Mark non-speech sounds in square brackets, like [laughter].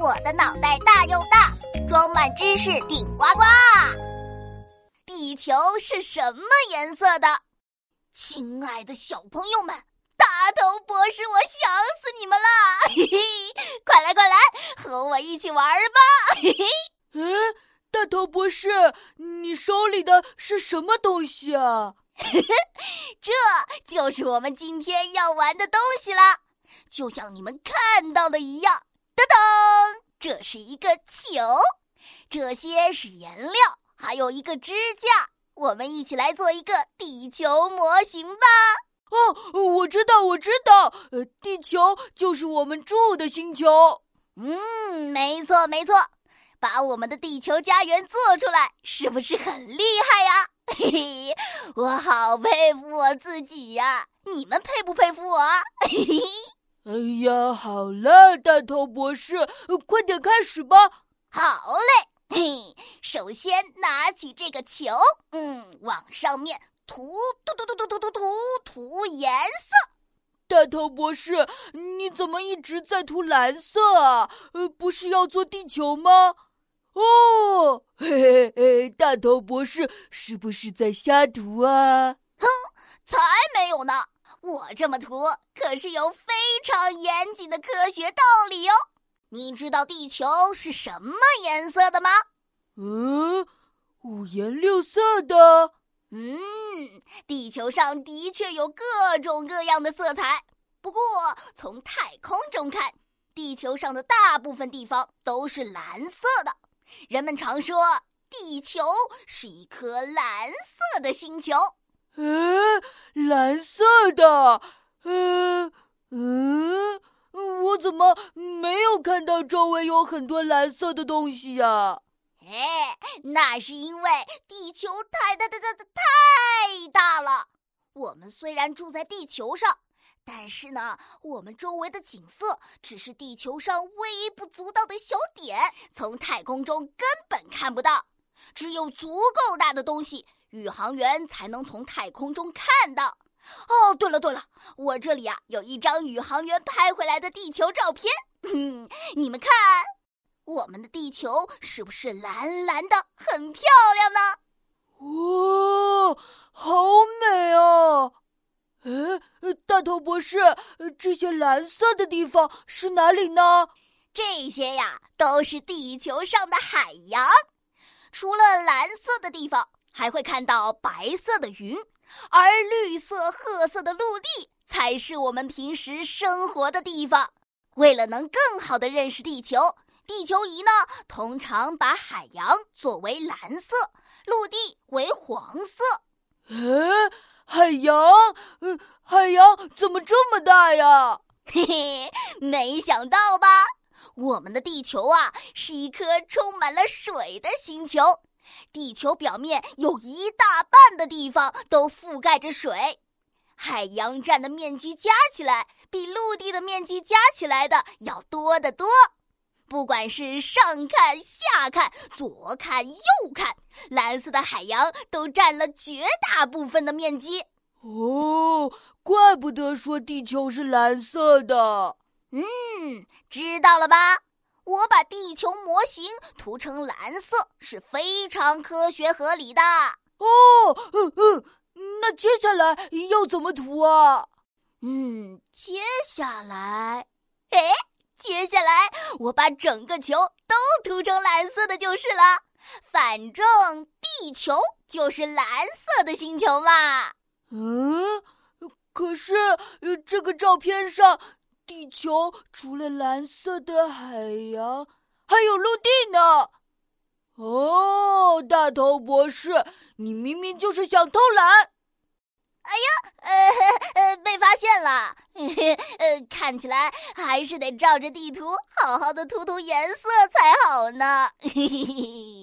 我的脑袋大又大，装满知识顶呱呱。地球是什么颜色的？亲爱的小朋友们，大头博士，我想死你们了！嘿嘿，快来快来，和我一起玩吧！嘿嘿。嗯，大头博士，你手里的是什么东西啊？嘿 [laughs] 嘿这就是我们今天要玩的东西啦，就像你们看到的一样。噔噔，这是一个球，这些是颜料，还有一个支架。我们一起来做一个地球模型吧。哦，我知道，我知道，呃，地球就是我们住的星球。嗯，没错，没错，把我们的地球家园做出来，是不是很厉害呀？嘿嘿，我好佩服我自己呀！你们佩不佩服我？嘿嘿。哎呀，好了，大头博士，快点开始吧。好嘞，嘿，首先拿起这个球，嗯，往上面涂，涂涂涂涂涂涂涂颜色。大头博士，你怎么一直在涂蓝色啊？呃，不是要做地球吗？哦，嘿嘿嘿，大头博士是不是在瞎涂啊？哼，才没有呢。我这么涂可是有非常严谨的科学道理哟。你知道地球是什么颜色的吗？嗯，五颜六色的。嗯，地球上的确有各种各样的色彩。不过从太空中看，地球上的大部分地方都是蓝色的。人们常说地球是一颗蓝色的星球。嗯，蓝色的，嗯嗯，我怎么没有看到周围有很多蓝色的东西呀？哎，那是因为地球太太太太太大了。我们虽然住在地球上，但是呢，我们周围的景色只是地球上微不足道的小点，从太空中根本看不到。只有足够大的东西。宇航员才能从太空中看到。哦，对了对了，我这里啊有一张宇航员拍回来的地球照片，嗯你们看，我们的地球是不是蓝蓝的，很漂亮呢？哇，好美啊！哎，大头博士，这些蓝色的地方是哪里呢？这些呀，都是地球上的海洋。除了蓝色的地方。还会看到白色的云，而绿色、褐色的陆地才是我们平时生活的地方。为了能更好的认识地球，地球仪呢通常把海洋作为蓝色，陆地为黄色。嗯，海洋，嗯，海洋怎么这么大呀？[laughs] 嘿嘿，没想到吧？我们的地球啊，是一颗充满了水的星球。地球表面有一大半的地方都覆盖着水，海洋占的面积加起来比陆地的面积加起来的要多得多。不管是上看下看、左看右看，蓝色的海洋都占了绝大部分的面积。哦，怪不得说地球是蓝色的。嗯，知道了吧？我把地球模型涂成蓝色是非常科学合理的哦。嗯嗯，那接下来要怎么涂啊？嗯，接下来，哎，接下来我把整个球都涂成蓝色的就是了。反正地球就是蓝色的星球嘛。嗯，可是这个照片上。地球除了蓝色的海洋，还有陆地呢。哦，大头博士，你明明就是想偷懒。哎呀，呃呃，[laughs] 被发现了。[laughs] 呃，看起来还是得照着地图好好的涂涂颜色才好呢。嘿嘿嘿。